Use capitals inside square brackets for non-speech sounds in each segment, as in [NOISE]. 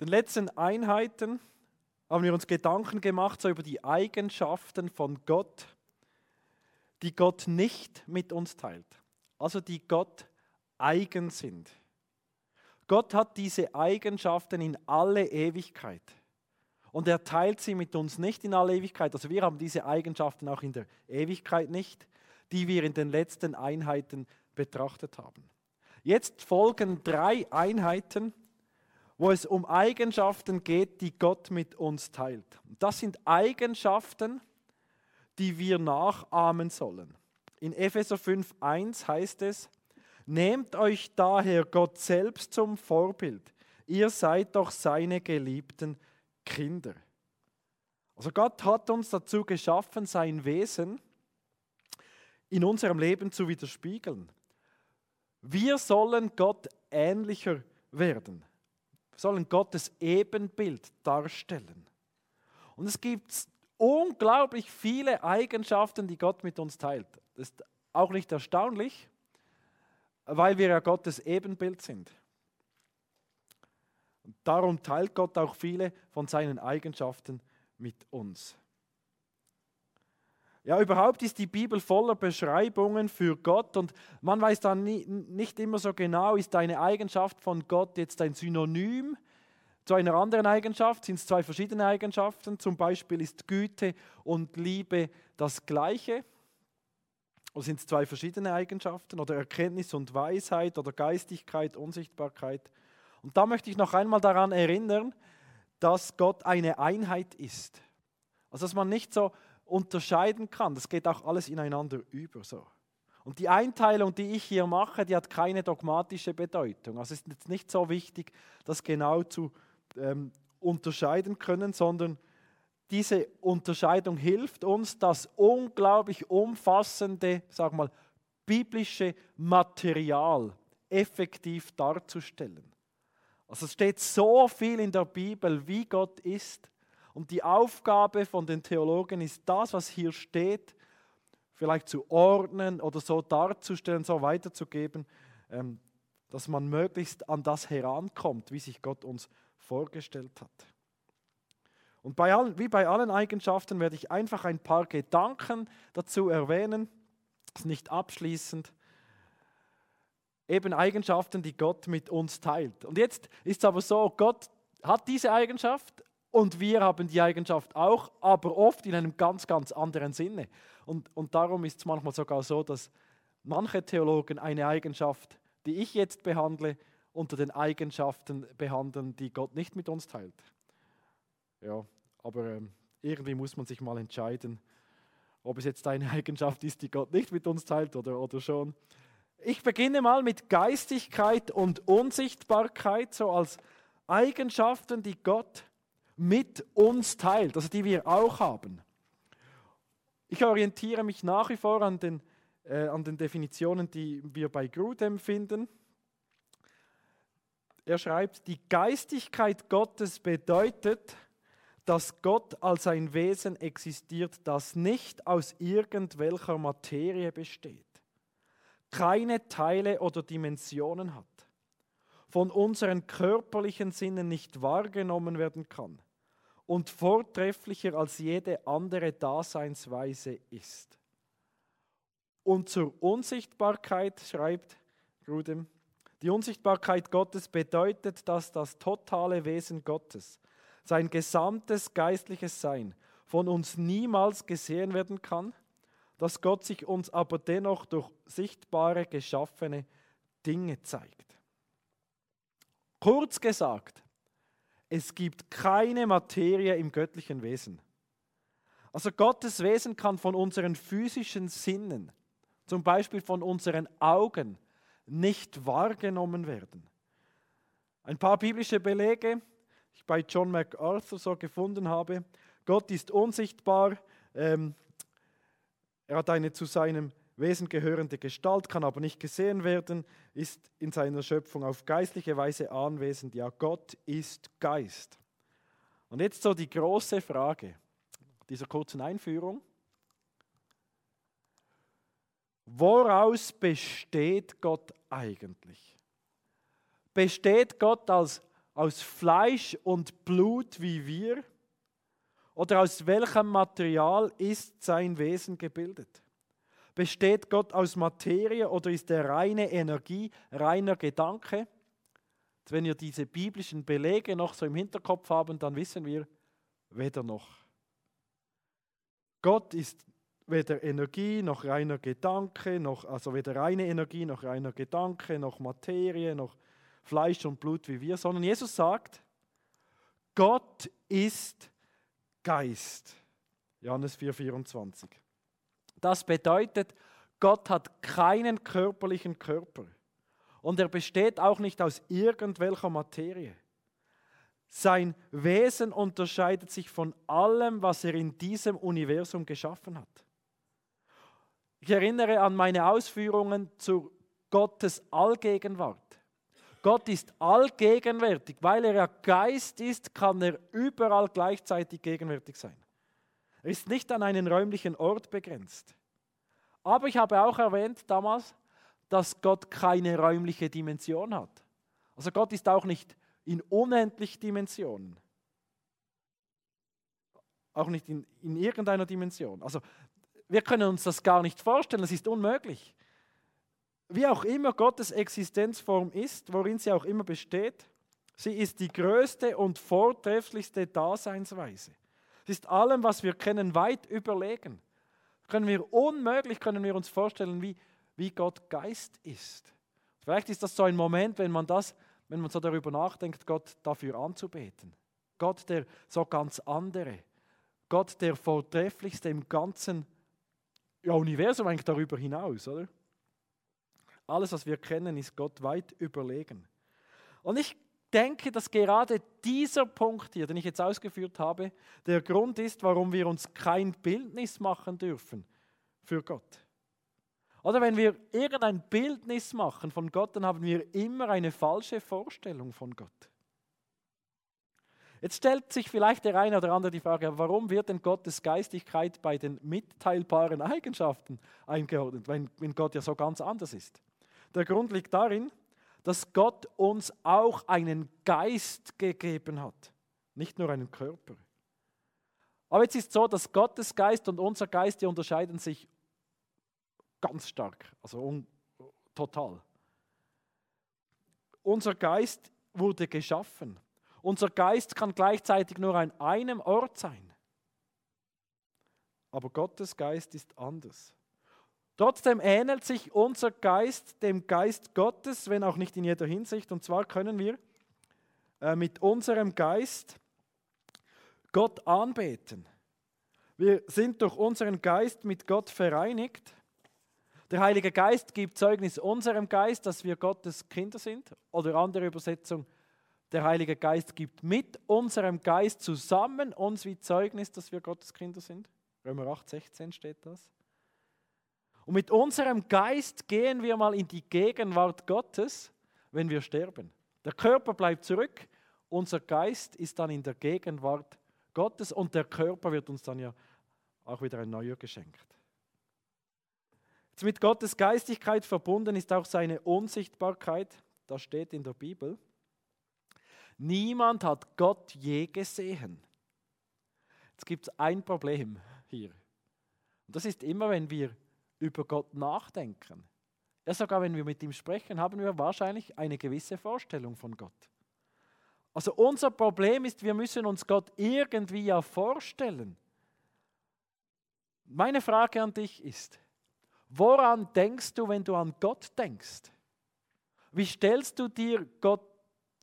den letzten Einheiten haben wir uns Gedanken gemacht so über die Eigenschaften von Gott, die Gott nicht mit uns teilt, also die Gott eigen sind. Gott hat diese Eigenschaften in alle Ewigkeit. Und er teilt sie mit uns nicht in alle Ewigkeit. Also wir haben diese Eigenschaften auch in der Ewigkeit nicht, die wir in den letzten Einheiten betrachtet haben. Jetzt folgen drei Einheiten, wo es um Eigenschaften geht, die Gott mit uns teilt. Das sind Eigenschaften, die wir nachahmen sollen. In Epheser 5.1 heißt es, Nehmt euch daher Gott selbst zum Vorbild. Ihr seid doch seine geliebten Kinder. Also Gott hat uns dazu geschaffen, sein Wesen in unserem Leben zu widerspiegeln. Wir sollen Gott ähnlicher werden. Sollen Gottes Ebenbild darstellen. Und es gibt unglaublich viele Eigenschaften, die Gott mit uns teilt. Das ist auch nicht erstaunlich, weil wir ja Gottes Ebenbild sind. Und darum teilt Gott auch viele von seinen Eigenschaften mit uns. Ja, überhaupt ist die Bibel voller Beschreibungen für Gott und man weiß dann nie, nicht immer so genau, ist eine Eigenschaft von Gott jetzt ein Synonym zu einer anderen Eigenschaft? Sind es zwei verschiedene Eigenschaften? Zum Beispiel ist Güte und Liebe das gleiche? Oder sind es zwei verschiedene Eigenschaften? Oder Erkenntnis und Weisheit oder Geistigkeit, Unsichtbarkeit? Und da möchte ich noch einmal daran erinnern, dass Gott eine Einheit ist. Also dass man nicht so unterscheiden kann. Das geht auch alles ineinander über so. Und die Einteilung, die ich hier mache, die hat keine dogmatische Bedeutung. Also es ist jetzt nicht so wichtig, das genau zu ähm, unterscheiden können, sondern diese Unterscheidung hilft uns, das unglaublich umfassende, sag mal, biblische Material effektiv darzustellen. Also es steht so viel in der Bibel, wie Gott ist. Und die Aufgabe von den Theologen ist das, was hier steht, vielleicht zu ordnen oder so darzustellen, so weiterzugeben, ähm, dass man möglichst an das herankommt, wie sich Gott uns vorgestellt hat. Und bei allen, wie bei allen Eigenschaften werde ich einfach ein paar Gedanken dazu erwähnen, ist nicht abschließend, eben Eigenschaften, die Gott mit uns teilt. Und jetzt ist es aber so, Gott hat diese Eigenschaft und wir haben die Eigenschaft auch, aber oft in einem ganz, ganz anderen Sinne. Und, und darum ist es manchmal sogar so, dass manche Theologen eine Eigenschaft, die ich jetzt behandle, unter den Eigenschaften behandeln, die Gott nicht mit uns teilt. Ja, aber ähm, irgendwie muss man sich mal entscheiden, ob es jetzt eine [LAUGHS] Eigenschaft ist, die Gott nicht mit uns teilt oder, oder schon. Ich beginne mal mit Geistigkeit und Unsichtbarkeit, so als Eigenschaften, die Gott mit uns teilt, also die wir auch haben. Ich orientiere mich nach wie vor an den, äh, an den Definitionen, die wir bei Grudem finden. Er schreibt, die Geistigkeit Gottes bedeutet, dass Gott als ein Wesen existiert, das nicht aus irgendwelcher Materie besteht keine Teile oder Dimensionen hat, von unseren körperlichen Sinnen nicht wahrgenommen werden kann und vortrefflicher als jede andere Daseinsweise ist. Und zur Unsichtbarkeit schreibt Grudem, die Unsichtbarkeit Gottes bedeutet, dass das totale Wesen Gottes, sein gesamtes geistliches Sein, von uns niemals gesehen werden kann dass Gott sich uns aber dennoch durch sichtbare, geschaffene Dinge zeigt. Kurz gesagt, es gibt keine Materie im göttlichen Wesen. Also Gottes Wesen kann von unseren physischen Sinnen, zum Beispiel von unseren Augen, nicht wahrgenommen werden. Ein paar biblische Belege, die ich bei John MacArthur so gefunden habe. Gott ist unsichtbar. Ähm, er hat eine zu seinem Wesen gehörende Gestalt, kann aber nicht gesehen werden, ist in seiner Schöpfung auf geistliche Weise anwesend. Ja, Gott ist Geist. Und jetzt so die große Frage dieser kurzen Einführung. Woraus besteht Gott eigentlich? Besteht Gott als aus Fleisch und Blut wie wir? Oder aus welchem Material ist sein Wesen gebildet? Besteht Gott aus Materie oder ist er reine Energie, reiner Gedanke? Wenn wir diese biblischen Belege noch so im Hinterkopf haben, dann wissen wir weder noch. Gott ist weder Energie noch reiner Gedanke, noch, also weder reine Energie noch reiner Gedanke, noch Materie, noch Fleisch und Blut wie wir, sondern Jesus sagt, Gott ist Geist. Johannes 4,24. Das bedeutet, Gott hat keinen körperlichen Körper und er besteht auch nicht aus irgendwelcher Materie. Sein Wesen unterscheidet sich von allem, was er in diesem Universum geschaffen hat. Ich erinnere an meine Ausführungen zu Gottes Allgegenwart. Gott ist allgegenwärtig. Weil er ja Geist ist, kann er überall gleichzeitig gegenwärtig sein. Er ist nicht an einen räumlichen Ort begrenzt. Aber ich habe auch erwähnt damals, dass Gott keine räumliche Dimension hat. Also Gott ist auch nicht in unendlich Dimensionen. Auch nicht in, in irgendeiner Dimension. Also wir können uns das gar nicht vorstellen, das ist unmöglich. Wie auch immer Gottes Existenzform ist, worin sie auch immer besteht, sie ist die größte und vortrefflichste Daseinsweise. Sie ist allem, was wir kennen, weit überlegen. Können wir unmöglich können wir uns vorstellen, wie, wie Gott Geist ist. Vielleicht ist das so ein Moment, wenn man das, wenn man so darüber nachdenkt, Gott dafür anzubeten. Gott, der so ganz andere, Gott, der vortrefflichste im ganzen ja, Universum eigentlich darüber hinaus, oder? Alles, was wir kennen, ist Gott weit überlegen. Und ich denke, dass gerade dieser Punkt hier, den ich jetzt ausgeführt habe, der Grund ist, warum wir uns kein Bildnis machen dürfen für Gott. Oder wenn wir irgendein Bildnis machen von Gott, dann haben wir immer eine falsche Vorstellung von Gott. Jetzt stellt sich vielleicht der eine oder andere die Frage, warum wird denn Gottes Geistigkeit bei den mitteilbaren Eigenschaften eingeordnet, wenn, wenn Gott ja so ganz anders ist? Der Grund liegt darin, dass Gott uns auch einen Geist gegeben hat, nicht nur einen Körper. Aber jetzt ist so, dass Gottes Geist und unser Geist, die unterscheiden sich ganz stark, also total. Unser Geist wurde geschaffen unser Geist kann gleichzeitig nur an einem Ort sein. Aber Gottes Geist ist anders. Trotzdem ähnelt sich unser Geist dem Geist Gottes, wenn auch nicht in jeder Hinsicht. Und zwar können wir äh, mit unserem Geist Gott anbeten. Wir sind durch unseren Geist mit Gott vereinigt. Der Heilige Geist gibt Zeugnis unserem Geist, dass wir Gottes Kinder sind. Oder andere Übersetzung, der Heilige Geist gibt mit unserem Geist zusammen uns wie Zeugnis, dass wir Gottes Kinder sind. Römer 8, 16 steht das. Und mit unserem Geist gehen wir mal in die Gegenwart Gottes, wenn wir sterben. Der Körper bleibt zurück, unser Geist ist dann in der Gegenwart Gottes und der Körper wird uns dann ja auch wieder ein neuer geschenkt. Jetzt mit Gottes Geistigkeit verbunden ist auch seine Unsichtbarkeit. Das steht in der Bibel. Niemand hat Gott je gesehen. Jetzt gibt es ein Problem hier. Und das ist immer, wenn wir über Gott nachdenken. Ja, sogar wenn wir mit ihm sprechen, haben wir wahrscheinlich eine gewisse Vorstellung von Gott. Also unser Problem ist, wir müssen uns Gott irgendwie ja vorstellen. Meine Frage an dich ist, woran denkst du, wenn du an Gott denkst? Wie stellst du dir Gott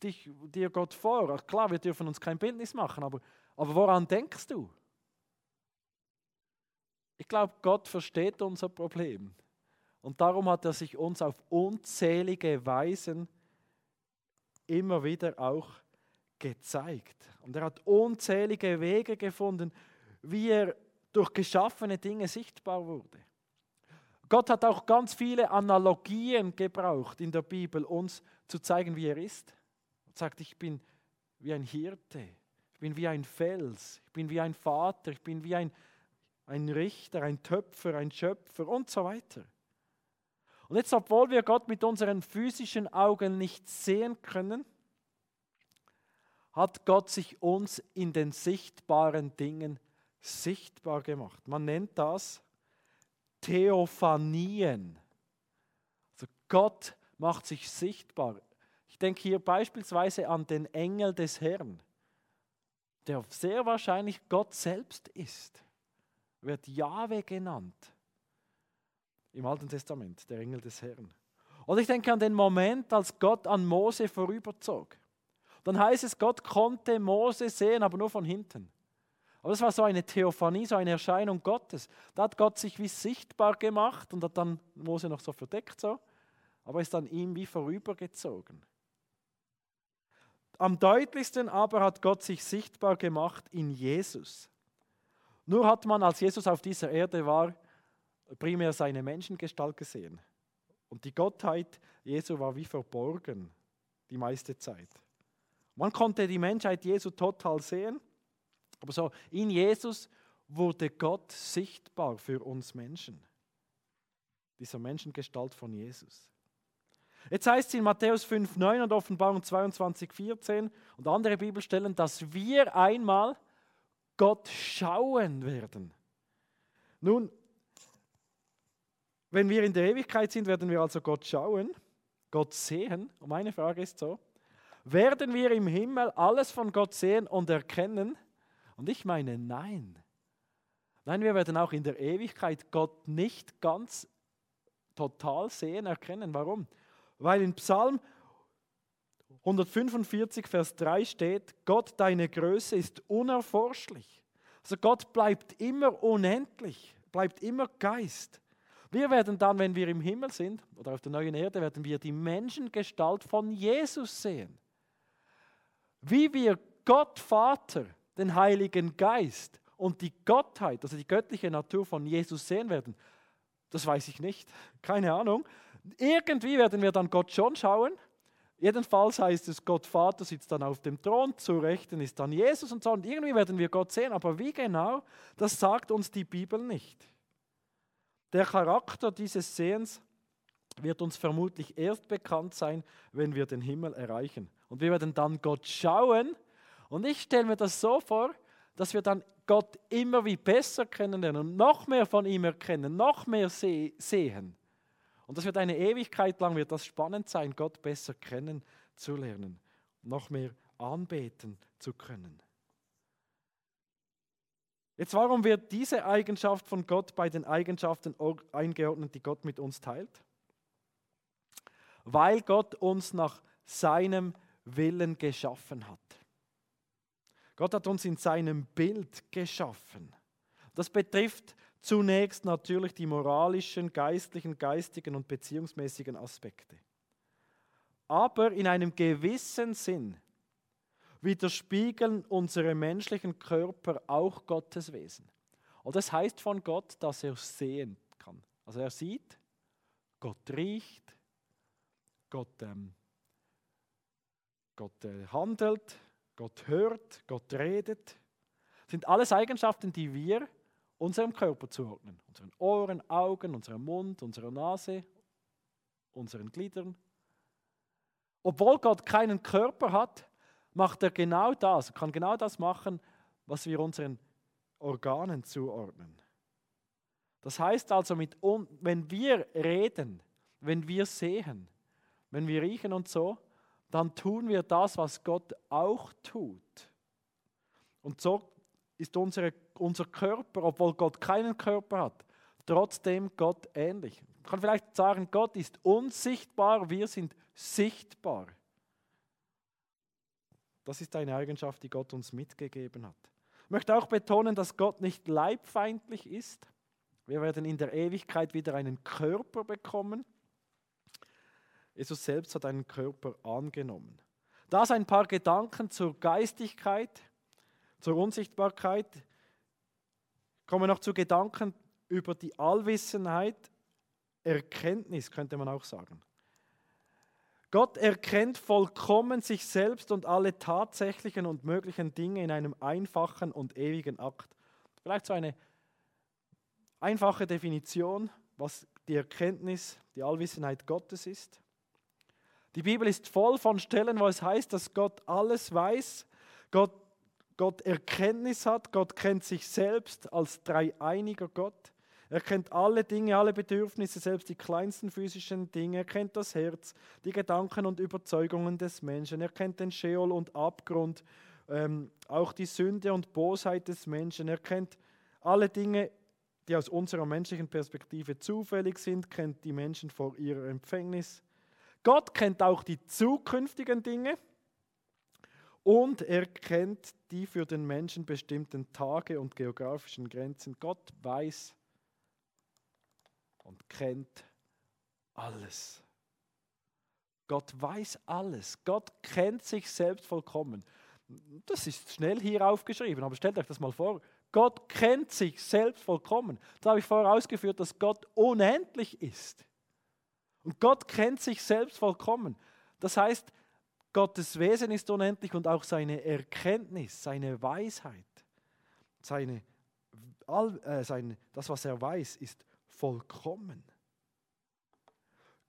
dich, dir Gott vor? Klar, wir dürfen uns kein Bildnis machen, aber, aber woran denkst du? Ich glaube, Gott versteht unser Problem. Und darum hat er sich uns auf unzählige Weisen immer wieder auch gezeigt. Und er hat unzählige Wege gefunden, wie er durch geschaffene Dinge sichtbar wurde. Gott hat auch ganz viele Analogien gebraucht in der Bibel, uns zu zeigen, wie er ist und sagt, ich bin wie ein Hirte, ich bin wie ein Fels, ich bin wie ein Vater, ich bin wie ein, ein Richter, ein Töpfer, ein Schöpfer und so weiter. Und jetzt, obwohl wir Gott mit unseren physischen Augen nicht sehen können, hat Gott sich uns in den sichtbaren Dingen sichtbar gemacht. Man nennt das Theophanien. Also Gott macht sich sichtbar. Ich denke hier beispielsweise an den Engel des Herrn, der sehr wahrscheinlich Gott selbst ist, wird Jahwe genannt im Alten Testament, der Engel des Herrn. Und ich denke an den Moment, als Gott an Mose vorüberzog. Dann heißt es, Gott konnte Mose sehen, aber nur von hinten. Aber das war so eine Theophanie, so eine Erscheinung Gottes. Da hat Gott sich wie sichtbar gemacht und hat dann Mose noch so verdeckt, so, aber ist dann ihm wie vorübergezogen. Am deutlichsten aber hat Gott sich sichtbar gemacht in Jesus. Nur hat man, als Jesus auf dieser Erde war, primär seine Menschengestalt gesehen. Und die Gottheit Jesu war wie verborgen die meiste Zeit. Man konnte die Menschheit Jesu total sehen, aber so in Jesus wurde Gott sichtbar für uns Menschen. Dieser Menschengestalt von Jesus. Jetzt heißt es in Matthäus 5,9 und Offenbarung 22,14 und andere Bibelstellen, dass wir einmal Gott schauen werden. Nun, wenn wir in der Ewigkeit sind, werden wir also Gott schauen, Gott sehen. Und meine Frage ist so, werden wir im Himmel alles von Gott sehen und erkennen? Und ich meine, nein. Nein, wir werden auch in der Ewigkeit Gott nicht ganz total sehen, erkennen. Warum? Weil in Psalm 145, Vers 3 steht, Gott, deine Größe ist unerforschlich. Also Gott bleibt immer unendlich, bleibt immer Geist. Wir werden dann, wenn wir im Himmel sind oder auf der neuen Erde, werden wir die Menschengestalt von Jesus sehen. Wie wir Gott Vater, den Heiligen Geist und die Gottheit, also die göttliche Natur von Jesus sehen werden, das weiß ich nicht. [LAUGHS] Keine Ahnung. Irgendwie werden wir dann Gott schon schauen. Jedenfalls heißt es, Gott Vater sitzt dann auf dem Thron, zu Rechten ist dann Jesus und so. Und irgendwie werden wir Gott sehen. Aber wie genau, das sagt uns die Bibel nicht. Der Charakter dieses Sehens wird uns vermutlich erst bekannt sein, wenn wir den Himmel erreichen. Und wir werden dann Gott schauen. Und ich stelle mir das so vor, dass wir dann Gott immer wie besser kennenlernen und noch mehr von ihm erkennen, noch mehr sehen. Und das wird eine Ewigkeit lang, wird das spannend sein, Gott besser kennenzulernen, noch mehr anbeten zu können. Jetzt, warum wird diese Eigenschaft von Gott bei den Eigenschaften eingeordnet, die Gott mit uns teilt? Weil Gott uns nach seinem Willen geschaffen hat. Gott hat uns in seinem Bild geschaffen. Das betrifft zunächst natürlich die moralischen, geistlichen, geistigen und beziehungsmäßigen Aspekte. Aber in einem gewissen Sinn widerspiegeln unsere menschlichen Körper auch Gottes Wesen. Und das heißt von Gott, dass er sehen kann. Also er sieht, Gott riecht, Gott ähm, Gott äh, handelt, Gott hört, Gott redet. Das sind alles Eigenschaften, die wir unserem Körper zuordnen. Unseren Ohren, Augen, unserem Mund, unserer Nase, unseren Gliedern. Obwohl Gott keinen Körper hat, macht er genau das, kann genau das machen, was wir unseren Organen zuordnen. Das heißt also, mit, wenn wir reden, wenn wir sehen, wenn wir riechen und so, dann tun wir das, was Gott auch tut. Und so ist unsere, unser Körper, obwohl Gott keinen Körper hat, trotzdem Gott ähnlich. Man kann vielleicht sagen, Gott ist unsichtbar, wir sind sichtbar. Das ist eine Eigenschaft, die Gott uns mitgegeben hat. Ich möchte auch betonen, dass Gott nicht leibfeindlich ist. Wir werden in der Ewigkeit wieder einen Körper bekommen. Jesus selbst hat einen Körper angenommen. Das ein paar Gedanken zur Geistigkeit, zur Unsichtbarkeit. Kommen noch zu Gedanken über die Allwissenheit, Erkenntnis könnte man auch sagen. Gott erkennt vollkommen sich selbst und alle tatsächlichen und möglichen Dinge in einem einfachen und ewigen Akt. Vielleicht so eine einfache Definition, was die Erkenntnis, die Allwissenheit Gottes ist. Die Bibel ist voll von Stellen, wo es heißt, dass Gott alles weiß, Gott, Gott Erkenntnis hat, Gott kennt sich selbst als dreieiniger Gott. Er kennt alle Dinge, alle Bedürfnisse, selbst die kleinsten physischen Dinge. Er kennt das Herz, die Gedanken und Überzeugungen des Menschen. Er kennt den Scheol und Abgrund, ähm, auch die Sünde und Bosheit des Menschen. Er kennt alle Dinge, die aus unserer menschlichen Perspektive zufällig sind, kennt die Menschen vor ihrer Empfängnis. Gott kennt auch die zukünftigen Dinge und er kennt die für den Menschen bestimmten Tage und geografischen Grenzen. Gott weiß, und kennt alles. Gott weiß alles. Gott kennt sich selbst vollkommen. Das ist schnell hier aufgeschrieben, aber stellt euch das mal vor. Gott kennt sich selbst vollkommen. Da habe ich vorher ausgeführt, dass Gott unendlich ist. Und Gott kennt sich selbst vollkommen. Das heißt, Gottes Wesen ist unendlich und auch seine Erkenntnis, seine Weisheit, seine, all, äh, seine, das, was er weiß, ist vollkommen.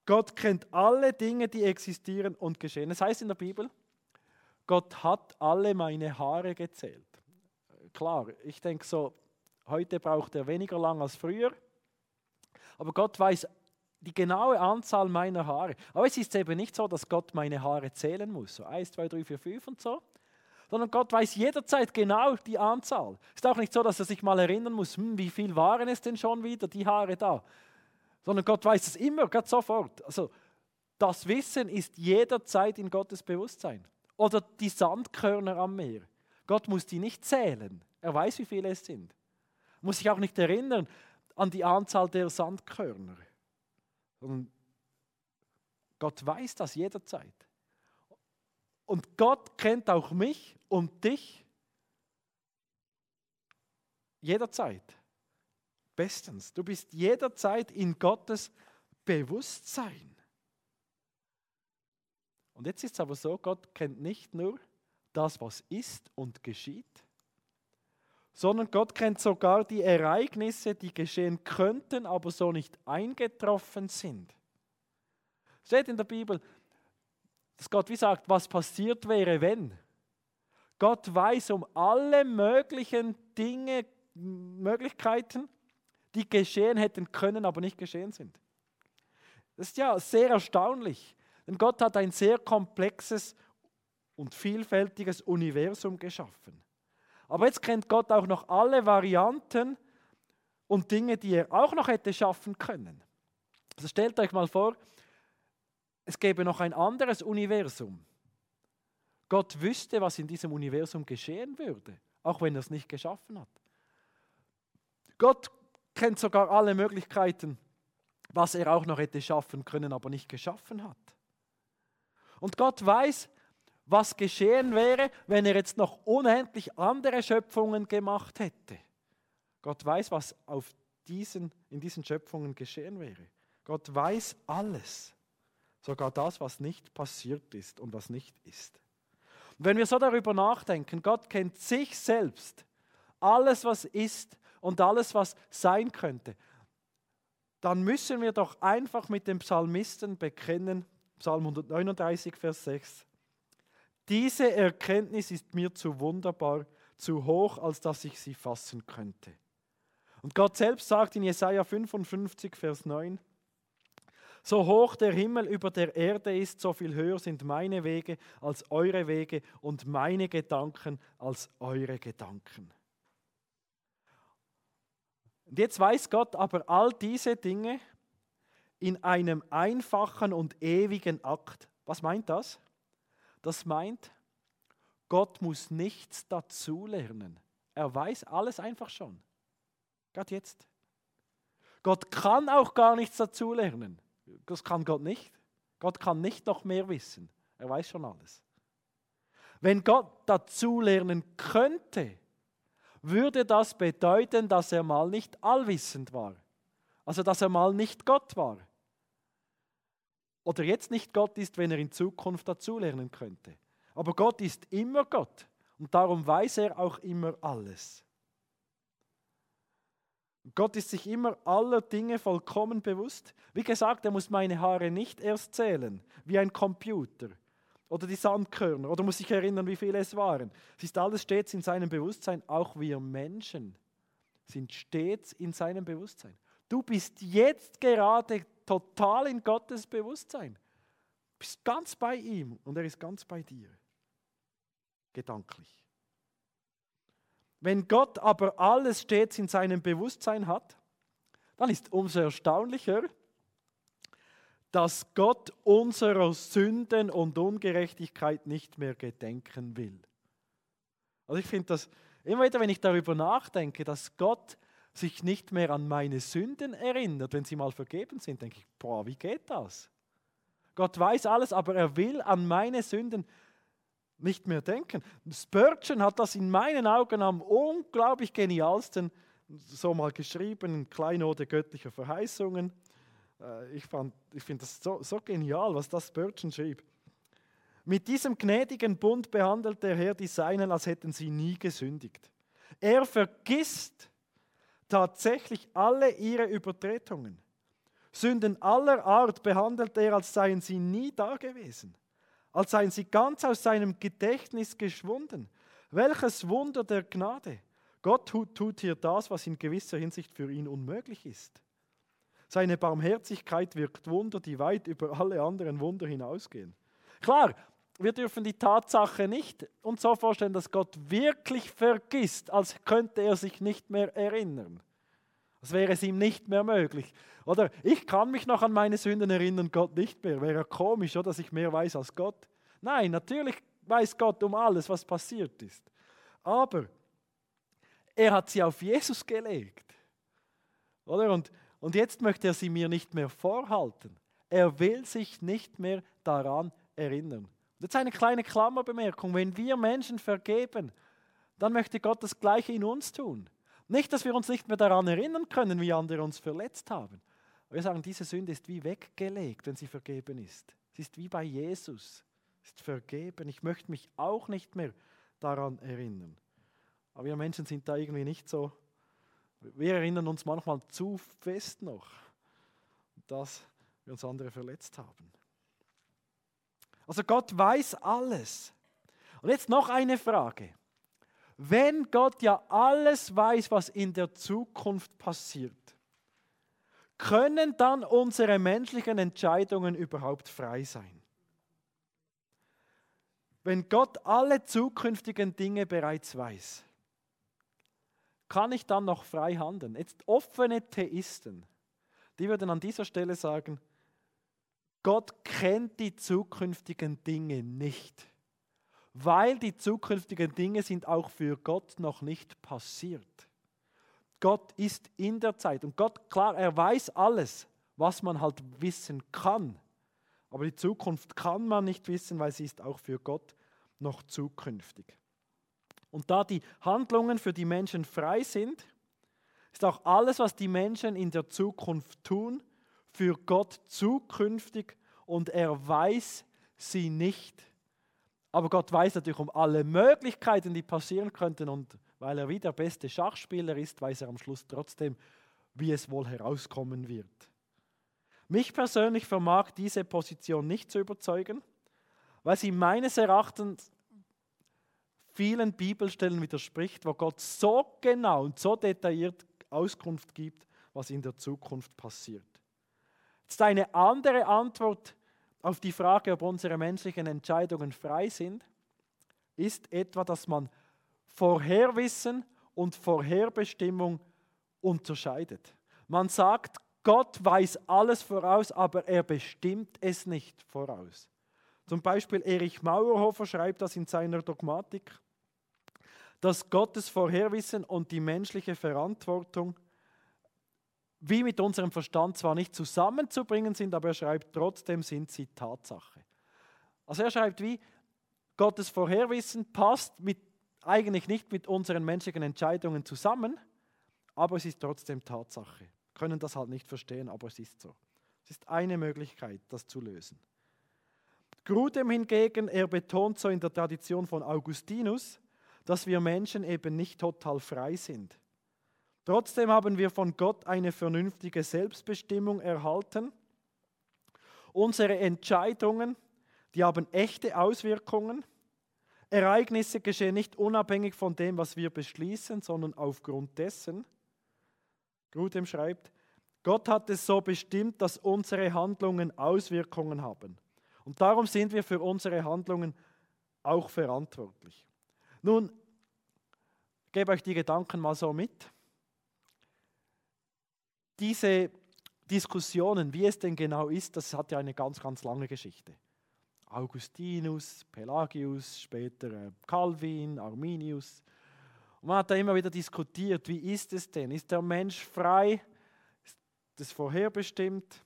Gott kennt alle Dinge, die existieren und geschehen. Es das heißt in der Bibel, Gott hat alle meine Haare gezählt. Klar, ich denke so, heute braucht er weniger lang als früher, aber Gott weiß die genaue Anzahl meiner Haare. Aber es ist eben nicht so, dass Gott meine Haare zählen muss, so 1, 2, 3, 4, 5 und so, sondern Gott weiß jederzeit genau die Anzahl. Es ist auch nicht so, dass er sich mal erinnern muss, hm, wie viel waren es denn schon wieder, die Haare da, sondern Gott weiß es immer, ganz sofort. Also das Wissen ist jederzeit in Gottes Bewusstsein. Oder die Sandkörner am Meer. Gott muss die nicht zählen. Er weiß, wie viele es sind. Muss sich auch nicht erinnern an die Anzahl der Sandkörner. Sondern Gott weiß das jederzeit. Und Gott kennt auch mich und dich jederzeit. Bestens. Du bist jederzeit in Gottes Bewusstsein. Und jetzt ist es aber so, Gott kennt nicht nur das, was ist und geschieht, sondern Gott kennt sogar die Ereignisse, die geschehen könnten, aber so nicht eingetroffen sind. Steht in der Bibel, dass Gott wie sagt, was passiert wäre, wenn. Gott weiß um alle möglichen Dinge, Möglichkeiten, die geschehen hätten können, aber nicht geschehen sind. Das ist ja sehr erstaunlich, denn Gott hat ein sehr komplexes und vielfältiges Universum geschaffen. Aber jetzt kennt Gott auch noch alle Varianten und Dinge, die er auch noch hätte schaffen können. Also stellt euch mal vor, es gäbe noch ein anderes Universum. Gott wüsste, was in diesem Universum geschehen würde, auch wenn er es nicht geschaffen hat. Gott kennt sogar alle Möglichkeiten, was er auch noch hätte schaffen können, aber nicht geschaffen hat. Und Gott weiß, was geschehen wäre, wenn er jetzt noch unendlich andere Schöpfungen gemacht hätte. Gott weiß, was auf diesen, in diesen Schöpfungen geschehen wäre. Gott weiß alles. Sogar das, was nicht passiert ist und was nicht ist. Und wenn wir so darüber nachdenken, Gott kennt sich selbst, alles, was ist und alles, was sein könnte, dann müssen wir doch einfach mit dem Psalmisten bekennen, Psalm 139, Vers 6. Diese Erkenntnis ist mir zu wunderbar, zu hoch, als dass ich sie fassen könnte. Und Gott selbst sagt in Jesaja 55, Vers 9, so hoch der Himmel über der Erde ist, so viel höher sind meine Wege als eure Wege und meine Gedanken als eure Gedanken. Und jetzt weiß Gott aber all diese Dinge in einem einfachen und ewigen Akt. Was meint das? Das meint, Gott muss nichts dazulernen. Er weiß alles einfach schon. Gerade jetzt. Gott kann auch gar nichts dazulernen. Das kann Gott nicht. Gott kann nicht noch mehr wissen. Er weiß schon alles. Wenn Gott dazu lernen könnte, würde das bedeuten, dass er mal nicht allwissend war. Also dass er mal nicht Gott war. Oder jetzt nicht Gott ist, wenn er in Zukunft dazulernen könnte. Aber Gott ist immer Gott und darum weiß er auch immer alles. Gott ist sich immer aller Dinge vollkommen bewusst. Wie gesagt, er muss meine Haare nicht erst zählen, wie ein Computer oder die Sandkörner oder muss sich erinnern, wie viele es waren. Es ist alles stets in seinem Bewusstsein. Auch wir Menschen sind stets in seinem Bewusstsein. Du bist jetzt gerade total in Gottes Bewusstsein. Du bist ganz bei ihm und er ist ganz bei dir. Gedanklich. Wenn Gott aber alles stets in seinem Bewusstsein hat, dann ist umso erstaunlicher, dass Gott unserer Sünden und Ungerechtigkeit nicht mehr gedenken will. Also ich finde das immer wieder, wenn ich darüber nachdenke, dass Gott sich nicht mehr an meine Sünden erinnert, wenn sie mal vergeben sind, denke ich, boah, wie geht das? Gott weiß alles, aber er will an meine Sünden nicht mehr denken. Spurgeon hat das in meinen Augen am unglaublich genialsten so mal geschrieben, in Kleinode göttlicher Verheißungen. Äh, ich, ich finde das so, so genial, was das Spurgeon schrieb. Mit diesem gnädigen Bund behandelt der Herr die Seinen, als hätten sie nie gesündigt. Er vergisst tatsächlich alle ihre Übertretungen. Sünden aller Art behandelt er, als seien sie nie dagewesen, als seien sie ganz aus seinem Gedächtnis geschwunden. Welches Wunder der Gnade! Gott tut hier das, was in gewisser Hinsicht für ihn unmöglich ist. Seine Barmherzigkeit wirkt Wunder, die weit über alle anderen Wunder hinausgehen. Klar, wir dürfen die Tatsache nicht uns so vorstellen, dass Gott wirklich vergisst, als könnte er sich nicht mehr erinnern. Als wäre es ihm nicht mehr möglich. Oder ich kann mich noch an meine Sünden erinnern, Gott nicht mehr. Wäre ja komisch, oder, dass ich mehr weiß als Gott. Nein, natürlich weiß Gott um alles, was passiert ist. Aber er hat sie auf Jesus gelegt. Oder? Und und jetzt möchte er sie mir nicht mehr vorhalten. Er will sich nicht mehr daran erinnern. Jetzt eine kleine Klammerbemerkung. Wenn wir Menschen vergeben, dann möchte Gott das Gleiche in uns tun. Nicht, dass wir uns nicht mehr daran erinnern können, wie andere uns verletzt haben. Wir sagen, diese Sünde ist wie weggelegt, wenn sie vergeben ist. Sie ist wie bei Jesus. Sie ist vergeben. Ich möchte mich auch nicht mehr daran erinnern. Aber wir Menschen sind da irgendwie nicht so wir erinnern uns manchmal zu fest noch, dass wir uns andere verletzt haben. Also Gott weiß alles. Und jetzt noch eine Frage. Wenn Gott ja alles weiß, was in der Zukunft passiert, können dann unsere menschlichen Entscheidungen überhaupt frei sein? Wenn Gott alle zukünftigen Dinge bereits weiß, kann ich dann noch frei handeln? Jetzt offene Theisten, die würden an dieser Stelle sagen, Gott kennt die zukünftigen Dinge nicht, weil die zukünftigen Dinge sind auch für Gott noch nicht passiert. Gott ist in der Zeit und Gott, klar, er weiß alles, was man halt wissen kann. Aber die Zukunft kann man nicht wissen, weil sie ist auch für Gott noch zukünftig. Und da die Handlungen für die Menschen frei sind, ist auch alles, was die Menschen in der Zukunft tun, für Gott zukünftig und er weiß sie nicht. Aber Gott weiß natürlich um alle Möglichkeiten, die passieren könnten und weil er wie der beste Schachspieler ist, weiß er am Schluss trotzdem, wie es wohl herauskommen wird. Mich persönlich vermag diese Position nicht zu überzeugen, weil sie meines Erachtens vielen Bibelstellen widerspricht, wo Gott so genau und so detailliert Auskunft gibt, was in der Zukunft passiert. Jetzt eine andere Antwort auf die Frage, ob unsere menschlichen Entscheidungen frei sind, ist etwa, dass man Vorherwissen und Vorherbestimmung unterscheidet. Man sagt, Gott weiß alles voraus, aber er bestimmt es nicht voraus. Zum Beispiel Erich Mauerhofer schreibt das in seiner Dogmatik, dass Gottes Vorherwissen und die menschliche Verantwortung wie mit unserem Verstand zwar nicht zusammenzubringen sind, aber er schreibt, trotzdem sind sie Tatsache. Also er schreibt wie, Gottes Vorherwissen passt mit, eigentlich nicht mit unseren menschlichen Entscheidungen zusammen, aber es ist trotzdem Tatsache. Wir können das halt nicht verstehen, aber es ist so. Es ist eine Möglichkeit, das zu lösen. Grudem hingegen, er betont so in der Tradition von Augustinus, dass wir Menschen eben nicht total frei sind. Trotzdem haben wir von Gott eine vernünftige Selbstbestimmung erhalten. Unsere Entscheidungen, Die haben echte Auswirkungen. Ereignisse geschehen nicht unabhängig von dem, was wir beschließen, sondern aufgrund dessen. Grudem schreibt, Gott hat es so bestimmt, dass unsere Handlungen Auswirkungen haben. Und darum sind wir für unsere Handlungen auch verantwortlich. Nun, ich gebe euch die Gedanken mal so mit. Diese Diskussionen, wie es denn genau ist, das hat ja eine ganz, ganz lange Geschichte. Augustinus, Pelagius, später äh, Calvin, Arminius. Und man hat da immer wieder diskutiert, wie ist es denn? Ist der Mensch frei? Ist das vorherbestimmt?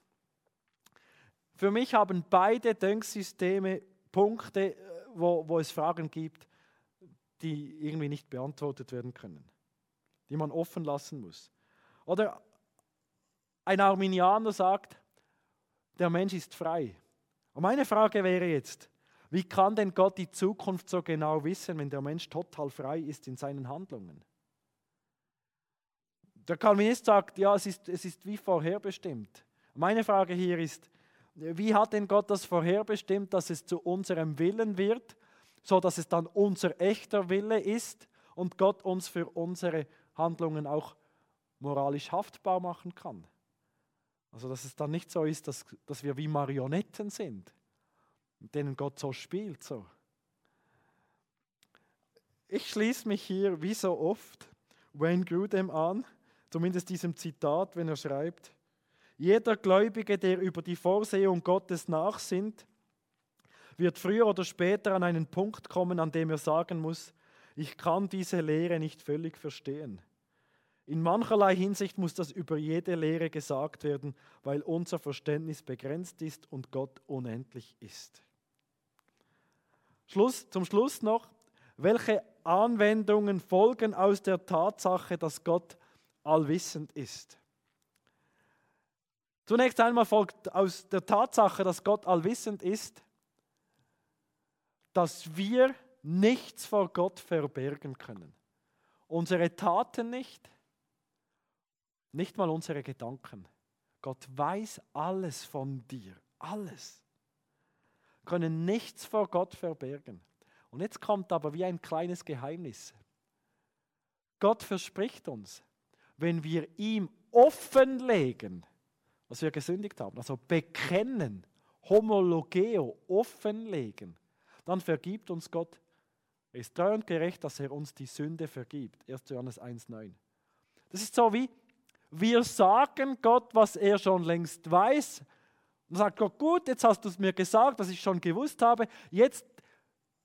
Für mich haben beide Denksysteme Punkte, äh, wo, wo es Fragen gibt, die irgendwie nicht beantwortet werden können, die man offen lassen muss. Oder ein Arminianer sagt, der Mensch ist frei. Und meine Frage wäre jetzt, wie kann denn Gott die Zukunft so genau wissen, wenn der Mensch total frei ist in seinen Handlungen? Der Calvinist sagt, ja, es ist, es ist wie vorherbestimmt. Meine Frage hier ist, wie hat denn Gott das vorherbestimmt, dass es zu unserem Willen wird, so dass es dann unser echter Wille ist und Gott uns für unsere Handlungen auch moralisch haftbar machen kann? Also dass es dann nicht so ist, dass, dass wir wie Marionetten sind, mit denen Gott so spielt. So. Ich schließe mich hier wie so oft Wayne Grudem an, zumindest diesem Zitat, wenn er schreibt, jeder Gläubige, der über die Vorsehung Gottes nachsinnt, wird früher oder später an einen Punkt kommen, an dem er sagen muss, ich kann diese Lehre nicht völlig verstehen. In mancherlei Hinsicht muss das über jede Lehre gesagt werden, weil unser Verständnis begrenzt ist und Gott unendlich ist. Schluss, zum Schluss noch, welche Anwendungen folgen aus der Tatsache, dass Gott allwissend ist? Zunächst einmal folgt aus der Tatsache, dass Gott allwissend ist, dass wir nichts vor Gott verbergen können. Unsere Taten nicht, nicht mal unsere Gedanken. Gott weiß alles von dir. Alles. Wir können nichts vor Gott verbergen. Und jetzt kommt aber wie ein kleines Geheimnis. Gott verspricht uns, wenn wir ihm offenlegen, was wir gesündigt haben, also bekennen, homologeo, offenlegen, dann vergibt uns Gott. Er ist treu und gerecht, dass er uns die Sünde vergibt. 1. Johannes 1,9. Das ist so wie, wir sagen Gott, was er schon längst weiß. Und sagt Gott, gut, jetzt hast du es mir gesagt, was ich schon gewusst habe. Jetzt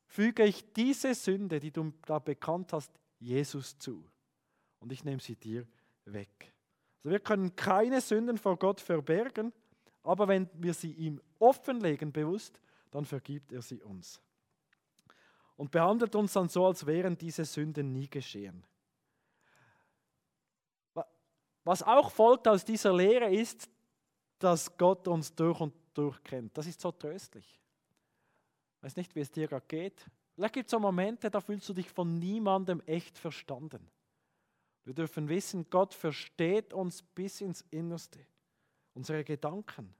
füge ich diese Sünde, die du da bekannt hast, Jesus zu. Und ich nehme sie dir weg. Also wir können keine Sünden vor Gott verbergen, aber wenn wir sie ihm offenlegen bewusst, dann vergibt er sie uns. Und behandelt uns dann so, als wären diese Sünden nie geschehen. Was auch folgt aus dieser Lehre ist, dass Gott uns durch und durch kennt. Das ist so tröstlich. Ich weiß nicht, wie es dir gerade geht. Vielleicht gibt es so Momente, da fühlst du dich von niemandem echt verstanden. Wir dürfen wissen, Gott versteht uns bis ins Innerste. Unsere Gedanken,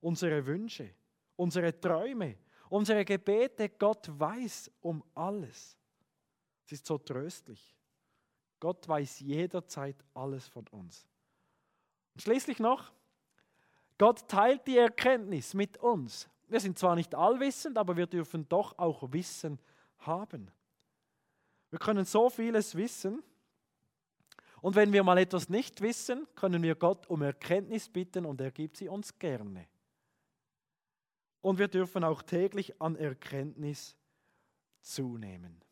unsere Wünsche, unsere Träume, unsere Gebete. Gott weiß um alles. Es ist so tröstlich. Gott weiß jederzeit alles von uns. Und schließlich noch, Gott teilt die Erkenntnis mit uns. Wir sind zwar nicht allwissend, aber wir dürfen doch auch Wissen haben. Wir können so vieles wissen. Und wenn wir mal etwas nicht wissen, können wir Gott um Erkenntnis bitten und er gibt sie uns gerne. Und wir dürfen auch täglich an Erkenntnis zunehmen.